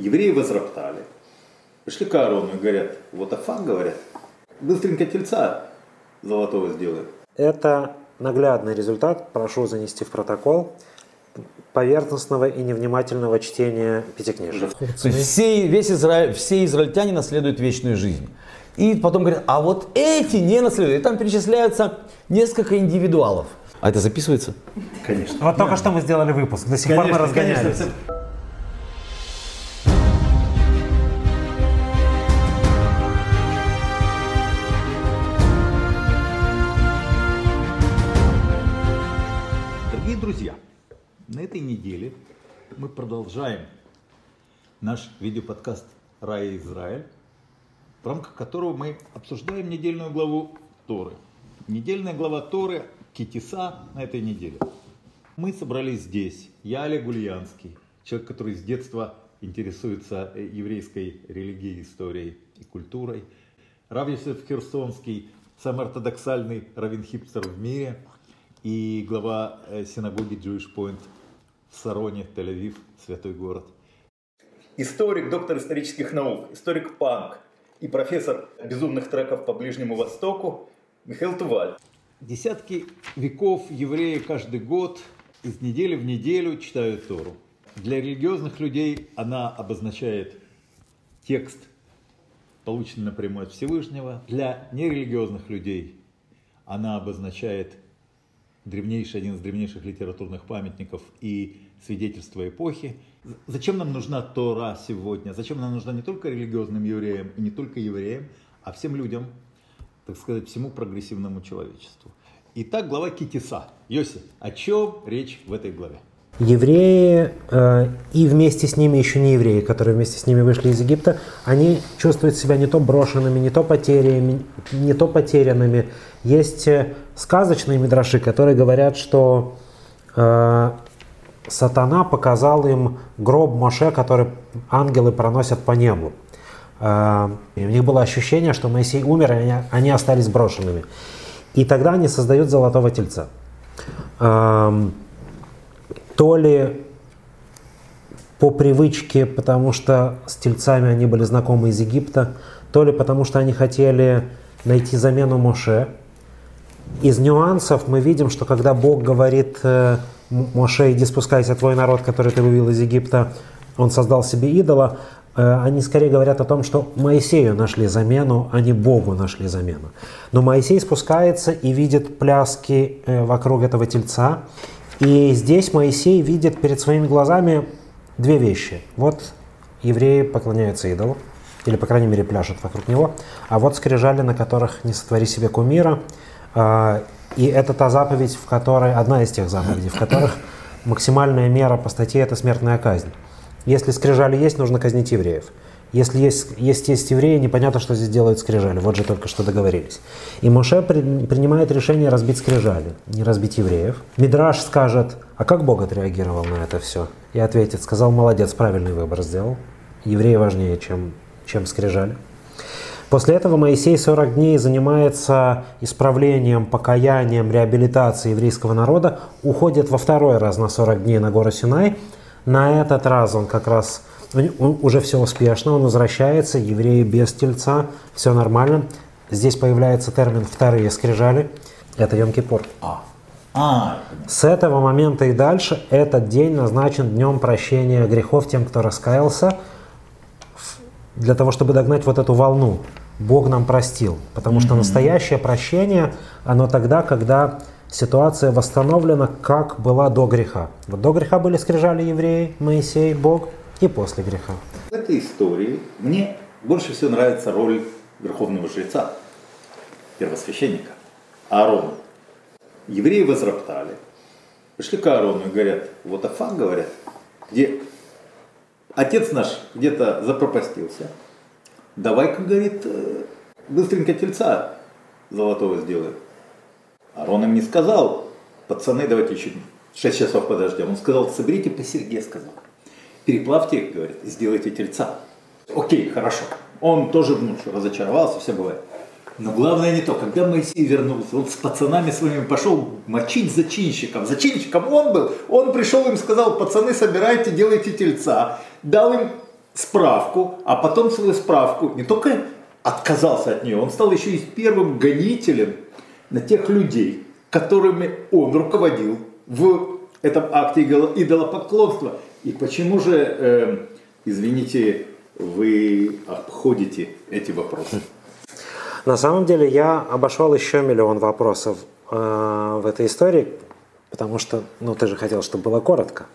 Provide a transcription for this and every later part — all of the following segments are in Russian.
Евреи возроптали. Пришли к Аарону и говорят, вот Афан, говорят, быстренько тельца золотого сделаем. Это наглядный результат, прошу занести в протокол, поверхностного и невнимательного чтения Пятикнижия. Все, весь Израиль, все израильтяне наследуют вечную жизнь. И потом говорят, а вот эти не наследуют. И там перечисляются несколько индивидуалов. А это записывается? Конечно. Вот только что мы сделали выпуск, до сих пор мы разгонялись. конечно. Мы продолжаем наш видеоподкаст «Рая Израиль», в рамках которого мы обсуждаем недельную главу Торы. Недельная глава Торы Китиса на этой неделе. Мы собрались здесь. Я Олег Гульянский, человек, который с детства интересуется э, еврейской религией, историей и культурой. Рав Йосеф Херсонский, самый ортодоксальный раввин-хипстер в мире и глава э, синагоги Jewish Point в Сароне, Тель-Авив, святой город. Историк, доктор исторических наук, историк панк и профессор безумных треков по Ближнему Востоку Михаил Туваль. Десятки веков евреи каждый год из недели в неделю читают Тору. Для религиозных людей она обозначает текст, полученный напрямую от Всевышнего. Для нерелигиозных людей она обозначает древнейший, один из древнейших литературных памятников и свидетельство эпохи. Зачем нам нужна Тора сегодня? Зачем она нужна не только религиозным евреям и не только евреям, а всем людям, так сказать, всему прогрессивному человечеству? Итак, глава Китиса. Йоси, о чем речь в этой главе? Евреи э, и вместе с ними еще не евреи, которые вместе с ними вышли из Египта, они чувствуют себя не то брошенными, не то потерями, не то потерянными. Есть э, сказочные мидраши, которые говорят, что э, сатана показал им гроб Моше, который ангелы проносят по небу. Э, и у них было ощущение, что Моисей умер, и они, они остались брошенными. И тогда они создают золотого тельца. Эм, то ли по привычке, потому что с тельцами они были знакомы из Египта, то ли потому что они хотели найти замену Моше. Из нюансов мы видим, что когда Бог говорит э, Моше, иди спускайся, твой народ, который ты вывел из Египта, он создал себе идола, э, они скорее говорят о том, что Моисею нашли замену, а не Богу нашли замену. Но Моисей спускается и видит пляски э, вокруг этого тельца, и здесь Моисей видит перед своими глазами две вещи. Вот евреи поклоняются идолу, или, по крайней мере, пляшут вокруг него, а вот скрижали, на которых не сотвори себе кумира. А, И это та заповедь, в которой, одна из тех заповедей, в которых максимальная мера по статье – это смертная казнь. Если скрижали есть, нужно казнить евреев. Если есть, есть, есть евреи, непонятно, что здесь делают скрижали. Вот же только что договорились. И Моше при- принимает решение разбить скрижали, не разбить евреев. Мидраш скажет, а как Бог отреагировал на это все? И ответит, сказал, молодец, правильный выбор сделал. Евреи важнее, чем, чем скрижали. После этого Моисей 40 дней занимается исправлением, покаянием, реабилитацией еврейского народа, уходит во второй раз на 40 дней на гору Синай. На этот раз он как раз он- уже все успешно, он возвращается, евреи без тельца, все нормально. Здесь появляется термин «вторые скрижали», это Йом-Кипур. А, С этого момента и дальше этот день назначен днем прощения грехов тем, кто раскаялся, для того, чтобы догнать вот эту волну. Бог нам простил. Потому что настоящее прощение, оно тогда, когда ситуация восстановлена, как была до греха. Вот до греха были скрижали евреи, Моисей, Бог, и после греха. В этой истории мне больше всего нравится роль верховного жреца, первосвященника, Аарона. Евреи возроптали, пришли к Аарону и говорят, вот Афан, говорят, где отец наш где-то запропастился, давай-ка, говорит, э, быстренько тельца золотого сделаем. Аарон им не сказал, пацаны, давайте еще 6 часов подождем. Он сказал, соберите по серьге, сказал. Переплавьте говорит, сделайте тельца. Окей, хорошо. Он тоже ну, что, разочаровался, все бывает. Но главное не то, когда Моисей вернулся, он с пацанами своими пошел мочить зачинщиков. Зачинщиком он был. Он пришел им сказал, пацаны, собирайте, делайте тельца. Дал им справку, а потом свою справку не только отказался от нее, он стал еще и первым гонителем на тех людей, которыми он руководил в этом акте идолопоклонства. И почему же, э, извините, вы обходите эти вопросы? На самом деле я обошел еще миллион вопросов э, в этой истории, потому что, ну, ты же хотел, чтобы было коротко.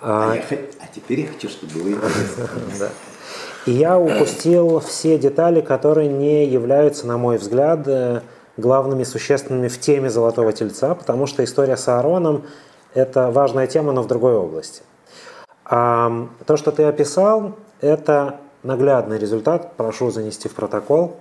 А, а, я, а теперь я хочу, чтобы было интересно. да. И я упустил все детали, которые не являются, на мой взгляд, э, главными существенными в теме Золотого Тельца, потому что история с Аароном – это важная тема, но в другой области. А то, что ты описал, это наглядный результат, прошу занести в протокол,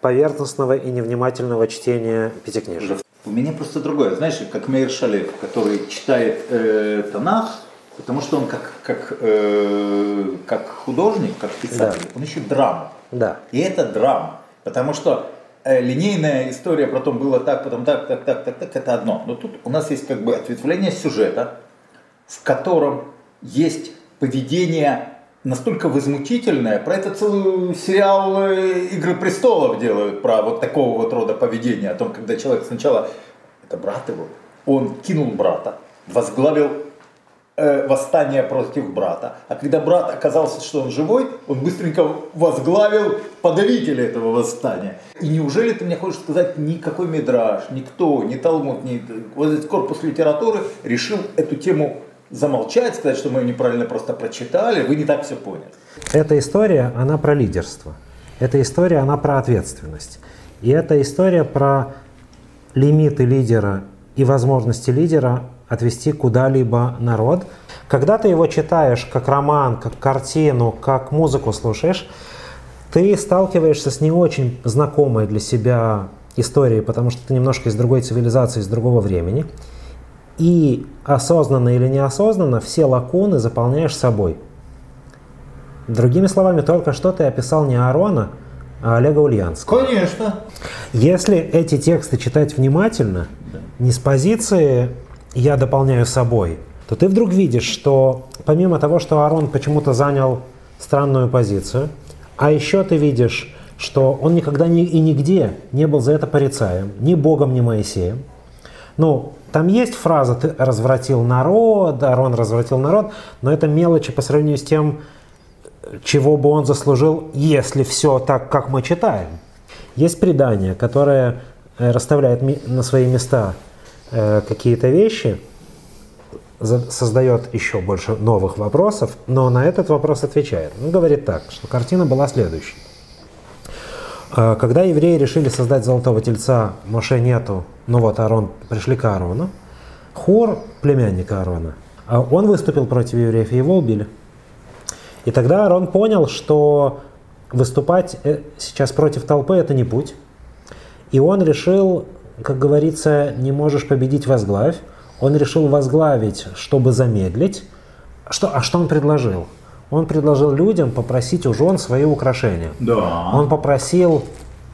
поверхностного и невнимательного чтения Пятикнижия. У меня просто другое. Знаешь, как Мейр Шалев, который читает э, Танах, потому что он как, как, э, как художник, как писатель, да. он ищет драму. Да. И это драма. Потому что э, линейная история про то, было так, потом так, так, так, так, так, это одно. Но тут у нас есть как бы ответвление сюжета, в котором есть поведение настолько возмутительное, про это целый сериал э, «Игры престолов» делают, про вот такого вот рода поведения, о том, когда человек сначала, это брат его, он кинул брата, возглавил э, восстание против брата. А когда брат оказался, что он живой, он быстренько возглавил подавителя этого восстания. И неужели ты мне хочешь сказать, никакой мидраж, никто, ни Талмуд, ни вот этот корпус литературы решил эту тему замолчать, сказать, что мы неправильно просто прочитали, вы не так все поняли. Эта история, она про лидерство. Эта история, она про ответственность. И эта история про лимиты лидера и возможности лидера отвести куда-либо народ. Когда ты его читаешь как роман, как картину, как музыку слушаешь, ты сталкиваешься с не очень знакомой для себя историей, потому что ты немножко из другой цивилизации, из другого времени. И осознанно или неосознанно все лакуны заполняешь собой. Другими словами, только что ты описал не Аарона, а Олега Ульянского. Конечно. Если эти тексты читать внимательно, не с позиции «я дополняю собой», то ты вдруг видишь, что помимо того, что Аарон почему-то занял странную позицию, а еще ты видишь, что он никогда ни, и нигде не был за это порицаем, ни Богом, ни Моисеем. Ну, там есть фраза «ты развратил народ», «Арон развратил народ», но это мелочи по сравнению с тем, чего бы он заслужил, если все так, как мы читаем. Есть предание, которое э, расставляет на свои места э, какие-то вещи, создает еще больше новых вопросов, но на этот вопрос отвечает. Он говорит так, что картина была следующей. Э, когда евреи решили создать золотого тельца, Моше нету, ну вот Аарон, пришли к Аарону. Хор, племянник Аарона, а он выступил против евреев, и его убили. И тогда Аарон понял, что выступать э, сейчас против толпы – это не путь. И он решил, как говорится, не можешь победить – возглавь. Он решил возглавить, чтобы замедлить. Что, а что он предложил? Он предложил людям попросить у жен свои украшения. Да. Он попросил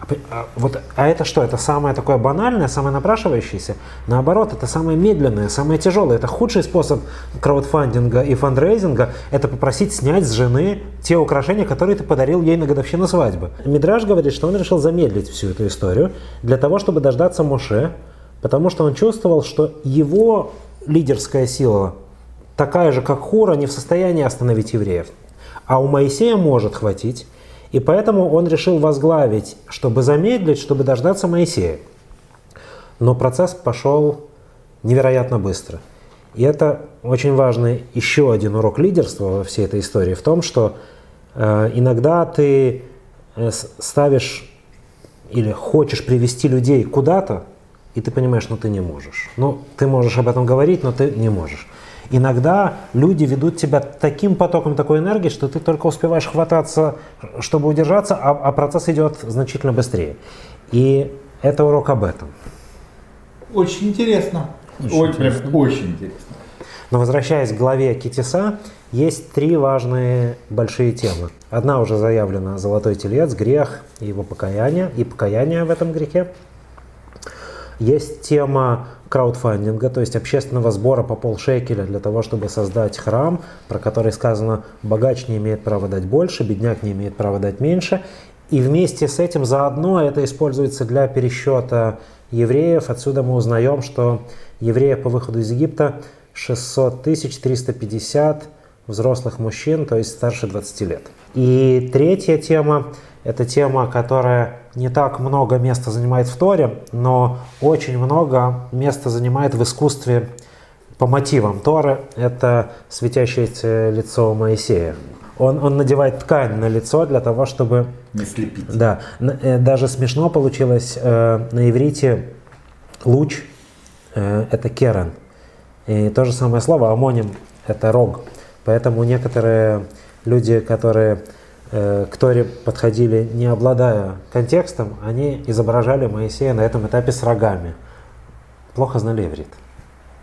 а, а, вот, а это что? Это самое такое банальное, самое напрашивающееся? Наоборот, это самое медленное, самое тяжелое. Это худший способ краудфандинга и фандрейзинга – это попросить снять с жены те украшения, которые ты подарил ей на годовщину свадьбы. Мидраж говорит, что он решил замедлить всю эту историю для того, чтобы дождаться Моше, потому что он чувствовал, что его лидерская сила такая же, как Хура, не в состоянии остановить евреев. А у Моисея может хватить. И поэтому он решил возглавить, чтобы замедлить, чтобы дождаться Моисея. Но процесс пошел невероятно быстро. И это очень важный еще один урок лидерства во всей этой истории в том, что э, иногда ты э, ставишь или хочешь привести людей куда-то, и ты понимаешь, ну ты не можешь. Ну, ты можешь об этом говорить, но ты не можешь. Иногда люди ведут тебя таким потоком такой энергии, что ты только успеваешь хвататься, чтобы удержаться, а, а процесс идет значительно быстрее. И это урок об этом. Очень интересно. Очень, очень интересно. Очень интересно. Но возвращаясь к главе Китиса, есть три важные большие темы. Одна уже заявлена – золотой телец, грех и его покаяние, и покаяние в этом грехе. Есть тема краудфандинга, то есть общественного сбора по полшекеля для того, чтобы создать храм, про который сказано, богач не имеет права дать больше, бедняк не имеет права дать меньше. И вместе с этим заодно это используется для пересчета евреев. Отсюда мы узнаем, что евреев по выходу из Египта 600 350 взрослых мужчин, то есть старше 20 лет. И третья тема – это тема, которая не так много места занимает в Торе, но очень много места занимает в искусстве по мотивам Торы. Это светящееся лицо Моисея. Он, он надевает ткань на лицо для того, чтобы... Не слепить. Да. Э, даже смешно получилось э, на иврите луч э, – это керен. И то же самое слово амоним – это рог. Поэтому некоторые люди, которые к Торе подходили, не обладая контекстом, они изображали Моисея на этом этапе с рогами. Плохо знали иврит.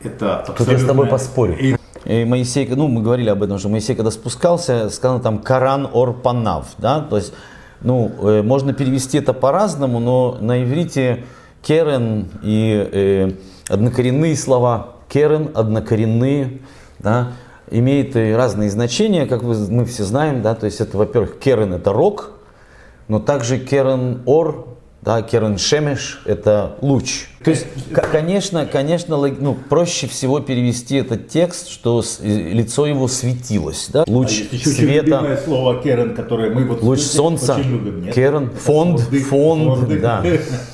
Это Тут я с тобой абсолютно- поспорю. И И Моисей, ну, мы говорили об этом, что Моисей, когда спускался, сказано там Коран ор панав, да, то есть, ну, э, можно перевести это по-разному, но на иврите керен и э, однокоренные слова, керен, однокоренные, да, имеют и разные значения, как вы, мы все знаем, да, то есть это, во-первых, керен это рок, но также керен ор, да, керен шемеш это луч. То есть, к- конечно, конечно, ну, проще всего перевести этот текст, что с- э, лицо его светилось, да, а луч есть еще света. любимое слово Керен, которое мы вот Луч солнца, очень любим. Нет? Керен, фонд, фонды, фонд, фонды. да.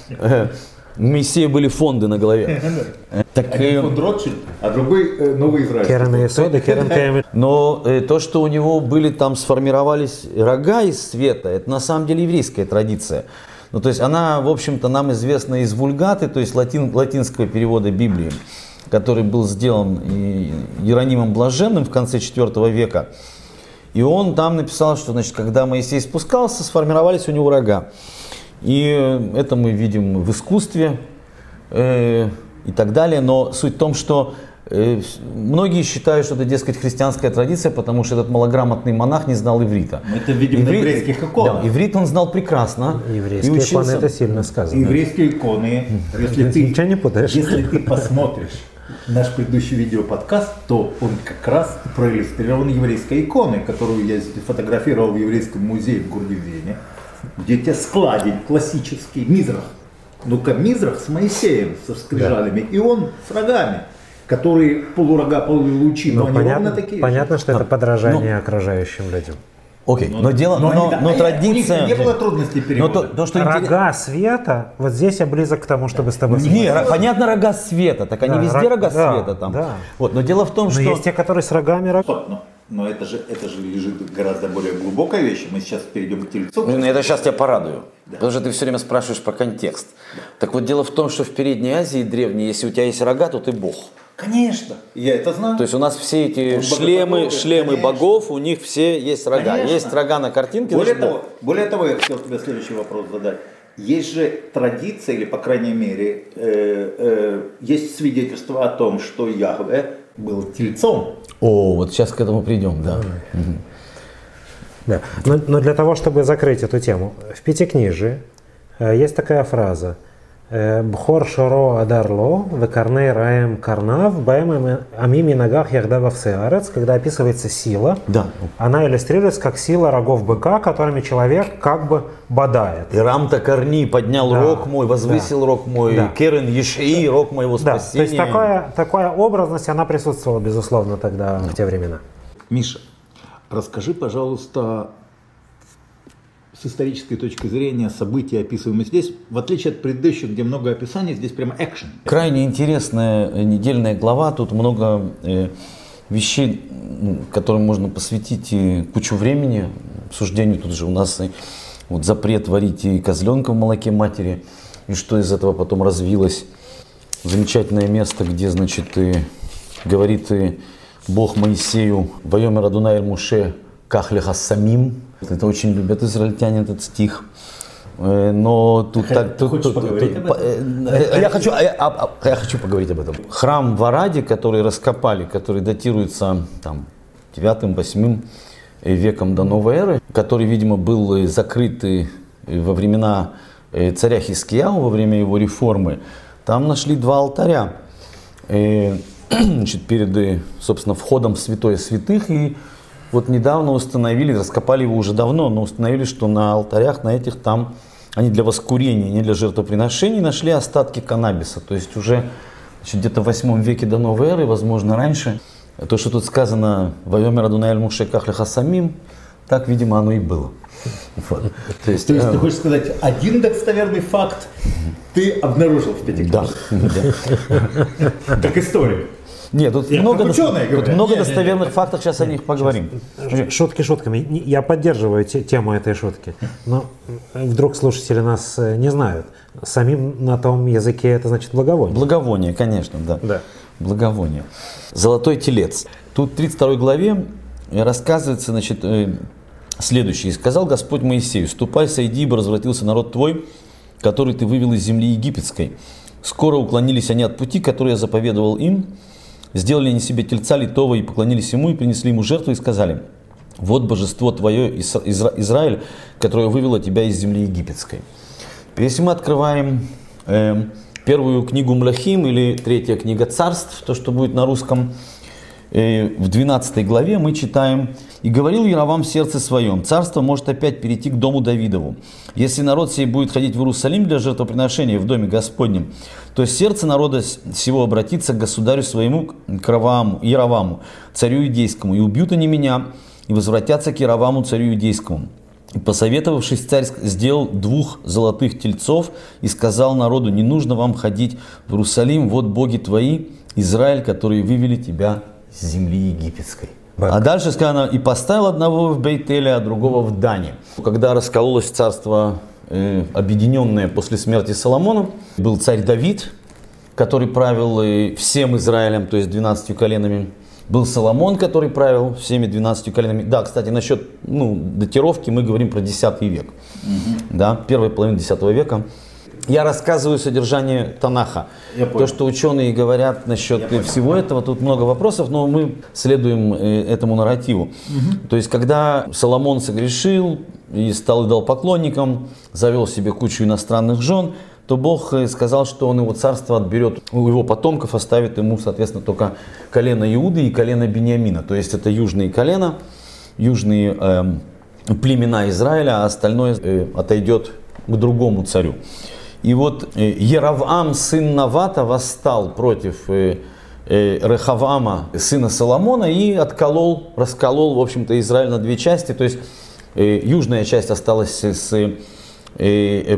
У Моисея были фонды на голове. Э, Так, Один э, фонд Ротшильд, а другой э, Новый Израиль. Керен и Исода, Керен. Но э, то, что у него были там сформировались рога из света, это на самом деле еврейская традиция. Ну, то есть она, в общем-то, нам известна из вульгаты, то есть латин, латинского перевода Библии, который был сделан Иеронимом Блаженным в конце IV века. И он там написал, что, значит, когда Моисей спускался, сформировались у него рога. И э, это мы видим в искусстве э, и так далее. Но суть в том, что э, многие считают, что это, дескать, христианская традиция, потому что этот малограмотный монах не знал иврита. Это видим на еврейских иконах. Да, иврит он знал прекрасно. и Еврейские иконы учился. это сильно сказано. Еврейские иконы, если ты, Ничего не путаешь. если ты посмотришь наш предыдущий видеоподкаст, то он как раз проиллюстрирован еврейской иконой, которую я фотографировал в еврейском музее в городе Тебя складень классический, Мизрах. Ну-ка, Мизрах с Моисеем, со скрижалями, и он с рогами, которые полурога, полулучи, но, Ну, они понятно, ровно такие понятно, что это Ну, подражание окружающим людям. Окей, но, дело, но, они, но, да, но традиция... У них не было трудностей но перевода. то, то, что интерес- Рога света, вот здесь я близок к тому, чтобы с тобой Не, ро- понятно, рога света, так они Да, везде рог- рога да, света там. да. Вот, но дело в том, Но что... есть те, которые с рогами рог. Но, это, же, это же лежит гораздо более глубокая вещь. Мы сейчас перейдем к тельцу. Ну, это сейчас тебя порадую. Потому что ты все время спрашиваешь про контекст. Так вот, дело в том, что в Передней Азии древней, если у тебя есть рога, то ты бог. Конечно, я это знаю. То есть у нас все эти Он шлемы, богословие, шлемы конечно. богов, у них все есть рога. Конечно. Есть рога на картинке, более, бог. того, более того, я хотел тебе следующий вопрос задать. Есть же традиция, или по крайней мере, э, э, есть свидетельство о том, что Яхве был тельцом. О, вот сейчас к этому придем, да. Да. Но, но для того, чтобы закрыть эту тему, в Пятикнижии э, есть такая фраза. Бхор шоро адарло, векарней раем карнав, баэм амими ногах яхдава в когда описывается сила, Да. она иллюстрируется как сила рогов быка, которыми человек как бы бодает. И Рамта Корни поднял Да, рог мой, возвысил да, рог мой, да. Керен Ешии, рог моего Да, то спасения. есть такая, такая образность, она присутствовала, безусловно, тогда, в те времена. Миша, расскажи, пожалуйста, исторической точки зрения события, описываемые здесь, в отличие от предыдущих, где много описаний, здесь прямо экшен. Крайне интересная э, недельная глава. Тут много э, вещей, которым можно посвятить и кучу времени. Обсуждению тут же у нас и вот запрет варить и козленка в молоке матери. И что из этого потом развилось. Замечательное место, где, значит, и говорит и Бог Моисею, «Вайомер Адунай Муше кахлеха самим». Это очень любят израильтяне, этот стих. Э, Но тут так... Ты тут- хочешь тут- поговорить тут- об этом? э, э, Я хочу, а я, а- а я хочу поговорить об этом. Храм в Араде, который раскопали, который датируется там, 9-8 веком до новой эры, который, видимо, был закрыт во времена царя Хискияу, во время его реформы, там нашли два алтаря. Значит, перед, собственно, входом в святое святых. И вот недавно установили, раскопали его уже давно, но установили, что на алтарях, на этих там, они для воскурения, не для жертвоприношений, нашли остатки каннабиса. То есть уже где-то в 8 веке до новой эры, возможно, раньше. То, что тут сказано «Вайомер Адунаэль Мушеках Лехасамим», так, видимо, оно и было. Вот. То есть, То есть э, ты хочешь сказать, один достоверный факт ты обнаружил в Пятикнижии? Да. Как историк. Нет, тут Я много, ученые, тут много нет, достоверных нет, фактов, сейчас о них поговорим. Шутки шутками. Я поддерживаю тему этой шутки. Но вдруг слушатели нас э, не знают. Самим на том языке это значит благовоние. Благовоние, конечно, да. да. Благовоние. Золотой телец. Тут в 32 главе рассказывается, значит, э, следующее. сказал Господь Моисею, ступай, сойди, ибо развратился народ твой, который ты вывел из земли египетской. Скоро уклонились они от пути, который я заповедовал им, сделали они себе тельца литого и поклонились ему, и принесли ему жертву, и сказали, вот божество твое, Израиль, которое вывело тебя из земли египетской. Если мы открываем э, первую книгу Млахим или третья книга царств, то, что будет на русском, в 12 главе мы читаем «И говорил Яровам в сердце своем, царство может опять перейти к дому Давидову. Если народ сей будет ходить в Иерусалим для жертвоприношения в доме Господнем, то сердце народа всего обратится к государю своему, к Раваму, Яроваму, царю иудейскому, и убьют они меня, и возвратятся к Яроваму, царю иудейскому». И посоветовавшись, царь сделал двух золотых тельцов и сказал народу, не нужно вам ходить в Иерусалим, вот боги твои, Израиль, которые вывели тебя земли египетской. А дальше сказано, и поставил одного в Бейтеле, а другого в Дане. Когда раскололось царство э, объединенное после смерти Соломона, был царь Давид, который правил э, всем Израилем, то есть 12 коленами. Был Соломон, который правил всеми 12 коленами. Да, кстати, насчет ну, датировки мы говорим про 10 век. Угу. Да, первая половина 10 века. Я рассказываю содержание Танаха. Я То, что ученые говорят насчет Я всего понял. этого, тут много вопросов, но мы следуем э, этому нарративу. Угу. То есть, когда Соломон согрешил и стал идолопоклонником, завел себе кучу иностранных жен, то Бог э, сказал, что он его царство отберет у его потомков, оставит ему, соответственно, только колено Иуды и колено Бениамина. То есть это южные колена, южные э, племена Израиля, а остальное э, отойдет к другому царю. И вот э, Яровам, сын Навата, восстал против э, э, Рехавама, сына Соломона, и отколол, расколол, в общем-то, Израиль на две части. То есть южная часть осталась с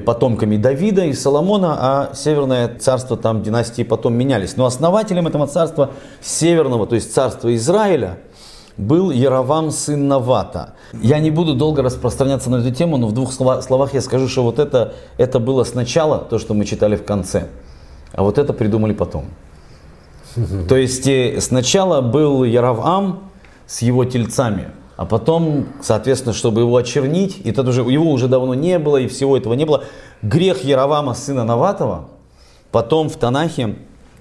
потомками Давида и Соломона, а северное царство, там династии потом менялись. Но основателем этого царства северного, то есть царства Израиля, был Яровам сын Навата. Я не буду долго распространяться на эту тему, но в двух словах я скажу, что вот это, это было сначала, то, что мы читали в конце, а вот это придумали потом. То есть э, сначала был Яровам с его тельцами, а потом, соответственно, чтобы его очернить, и это уже, его уже давно не было, и всего этого не было, грех Яровама, сына Наватова, потом в Танахе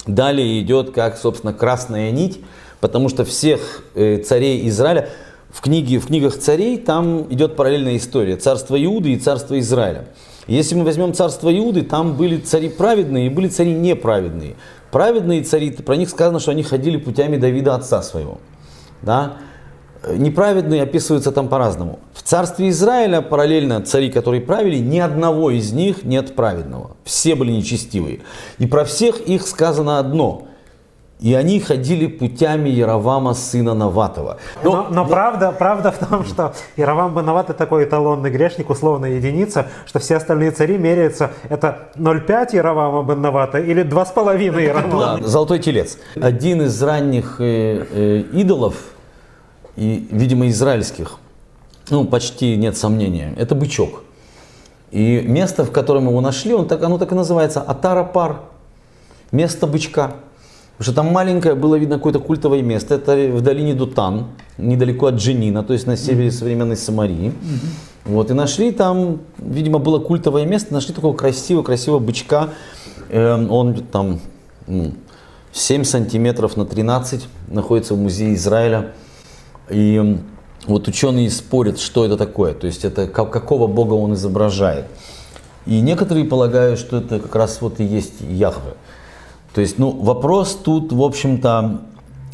далее идет как, собственно, красная нить, потому что всех э, царей Израиля, в, книге, в книгах царей там идет параллельная история. Царство Иуды и царство Израиля. Если мы возьмем царство Иуды, там были цари праведные и были цари неправедные. Праведные цари, про них сказано, что они ходили путями Давида отца своего. Да? Неправедные описываются там по-разному. В царстве Израиля параллельно цари, которые правили, ни одного из них нет праведного. Все были нечестивые. И про всех их сказано одно – и они ходили путями Яровама, сына Наватова. Но, но, но правда, правда в том, что Яровам бен Нават такой эталонный грешник, условная единица, что все остальные цари меряются, это 0,5 Яровама бен Навата или 2,5 Яровама. Да, золотой телец. Один из ранних э, э, идолов, и, видимо, израильских, ну, почти нет сомнения, это бычок. И место, в котором его нашли, он так, оно так и называется, Атарапар, место бычка. Потому что там маленькое было видно какое-то культовое место. Это в долине Дутан, недалеко от Дженина, то есть на севере современной Самарии. Вот, и нашли там, видимо, было культовое место, нашли такого красивого, красивого бычка. Э, он там ну, 7 сантиметров на 13, находится в музее Израиля. И вот ученые спорят, что это такое, то есть это какого бога он изображает. И некоторые полагают, что это как раз вот и есть Яхве. То есть, ну, вопрос тут, в общем-то,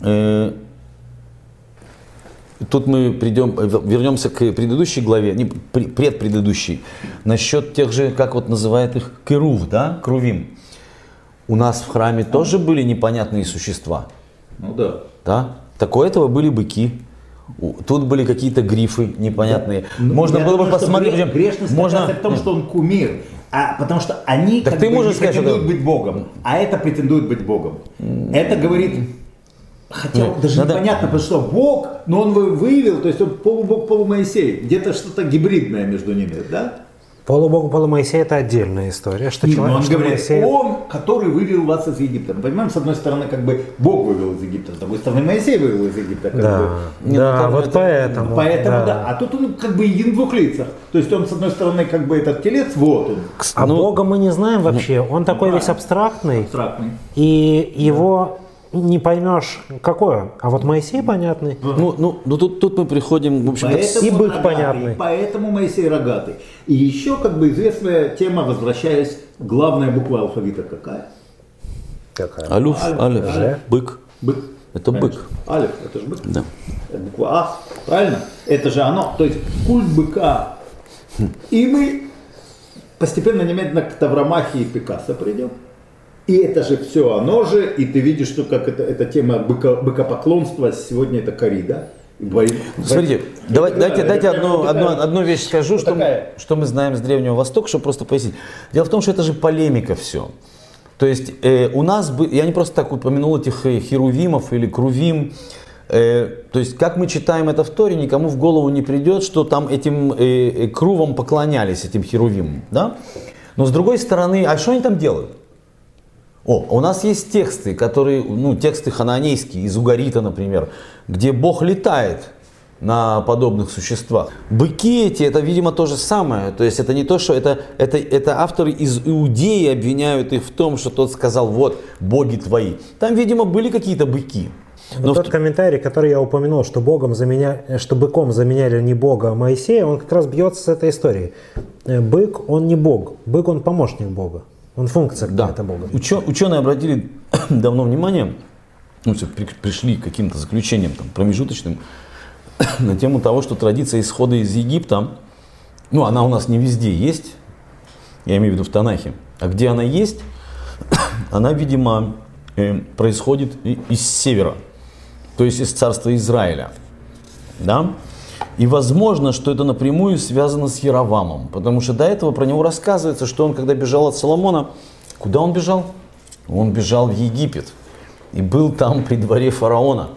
э, тут мы придем, вернемся к предыдущей главе, не предпредыдущей, насчет тех же, как вот называют их, керув, да, крувим. У нас в храме тоже были непонятные существа. Ну да. Да? Так у этого были быки. Тут были какие-то грифы непонятные. Ну, можно я было бы посмотреть. гре- Грешность можно... в том, что он кумир. А потому что они Так как ты бы можешь не сказать, претендуют что- быть Богом, а это претендует быть Богом. Это говорит, хотя Ну, даже надо- непонятно, потому что Бог, но он вы- выявил, то есть он полубог, полумоисей, где-то что-то гибридное между ними, да? Полубог, полумоисей это отдельная история. Что И человек, он что говорит, Моисей- он, который вывел вас из Египта. Мы понимаем, с одной стороны, как бы Бог вывел из Египта, с другой стороны, Моисей вывел из Египта. Как бы. Да, Не, ну, да, там вот это- поэтому. Поэтому, да. А тут он как бы един в двух лицах. То есть он, с одной стороны, как бы этот телец, вот он, А Ну, Бога мы не знаем вообще. Он такой да. весь абстрактный, абстрактный. и его не поймешь, какой он. А вот Моисей понятный. Ну, ну, ну тут, тут мы приходим, в общем-то, Поэтому и бык рогатый, понятный. Поэтому Моисей рогатый. И еще как бы известная тема, возвращаясь, главная буква алфавита какая? Какая? Алюф, алеф, Аль- бык. Бык. Это Конечно. бык. Алиф, это же бык. Да. Это буква А, правильно? Это же оно. То есть культ быка. И мы постепенно, немедленно к Таврамахе и Пикассо придем. И это же все оно же, и ты видишь, что как это, эта тема быка, быкопоклонства, сегодня это корида. И бои- Смотрите, бои- давай, это дайте, дайте одну, такая- одну, одну вещь скажу, что, мы- такая. что мы знаем с Древнего Востока, чтобы просто пояснить. Дело в том, что это же полемика все. То есть э, у нас, бы, я не просто так упомянул этих э, херувимов или крувим, Э, то есть, как мы читаем это в Торе, никому в голову не придет, что там этим э, э, крувам поклонялись, этим херувимам. Да? Но с другой стороны, а что они там делают? О, у нас есть тексты, которые, ну, тексты хананейские, из Угарита, например, где Бог летает на подобных существах. Быки эти, это, видимо, то же самое. То есть это не то, что это, это, это авторы из Иудеи обвиняют их в том, что тот сказал, вот, боги твои. Там, видимо, были какие-то быки. Вот Но в тот комментарий, который я упомянул, что богом заменя... что быком заменяли не бога, а Моисея, он как раз бьется с этой историей. Э, Бык, он не бог. Бык, он помощник бога. Он функция Да. какая-то бога. Учё- ученые обратили давно внимание, ну, всё, при- пришли к каким-то заключениям там, промежуточным на тему того, что традиция исхода из Египта, ну, она у нас не везде есть, я имею в виду в Танахе, а где она есть, она, видимо, э, происходит из севера, то есть из царства Израиля. Да? И возможно, что это напрямую связано с Яровамом, потому что до этого про него рассказывается, что он, когда бежал от Соломона, куда он бежал? Он бежал в Египет и был там при дворе фараона.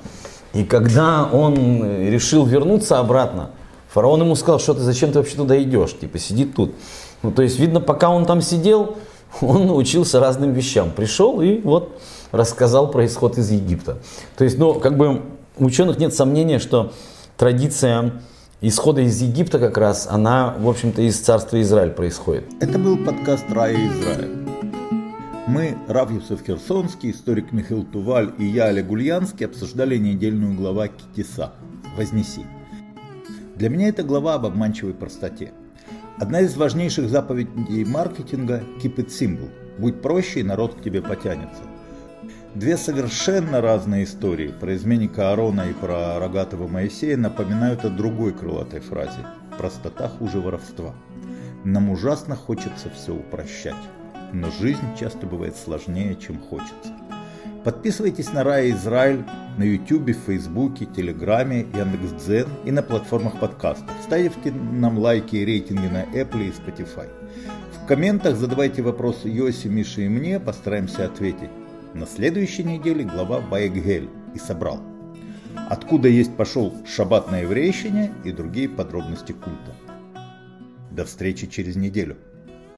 И когда он э, решил вернуться обратно, фараон ему сказал, что ты зачем ты вообще туда идешь, типа сиди тут. Ну то есть видно, пока он там сидел, он научился разным вещам. Пришел и вот рассказал про исход из Египта. То есть, ну, как бы у ученых нет сомнения, что традиция исхода из Египта как раз, она, в общем-то, из царства Израиль происходит. Это был подкаст «Рая Израиль». Мы, Рав Юсеф Херсонский, историк Михаил Туваль и я, Олег Ульянский, обсуждали недельную глава Китиса «Вознеси». Для меня это глава об обманчивой простоте. Одна из важнейших заповедей маркетинга – keep it simple. Будь проще, и народ к тебе потянется. Две совершенно разные истории про изменника Аарона и про рогатого Моисея напоминают о другой крылатой фразе «Простота хуже воровства». Нам ужасно хочется все упрощать, но жизнь часто бывает сложнее, чем хочется. Подписывайтесь на Рая Израиль на YouTube, Фейсбуке, Телеграме, Яндекс.Дзен и на платформах подкастов. Ставьте нам лайки и рейтинги на Apple и Spotify. В комментах задавайте вопросы Йоси, Мише и мне, постараемся ответить. На следующей неделе глава Ваегель и собрал. Откуда есть пошел шаббат на еврейщине и другие подробности культа. До встречи через неделю.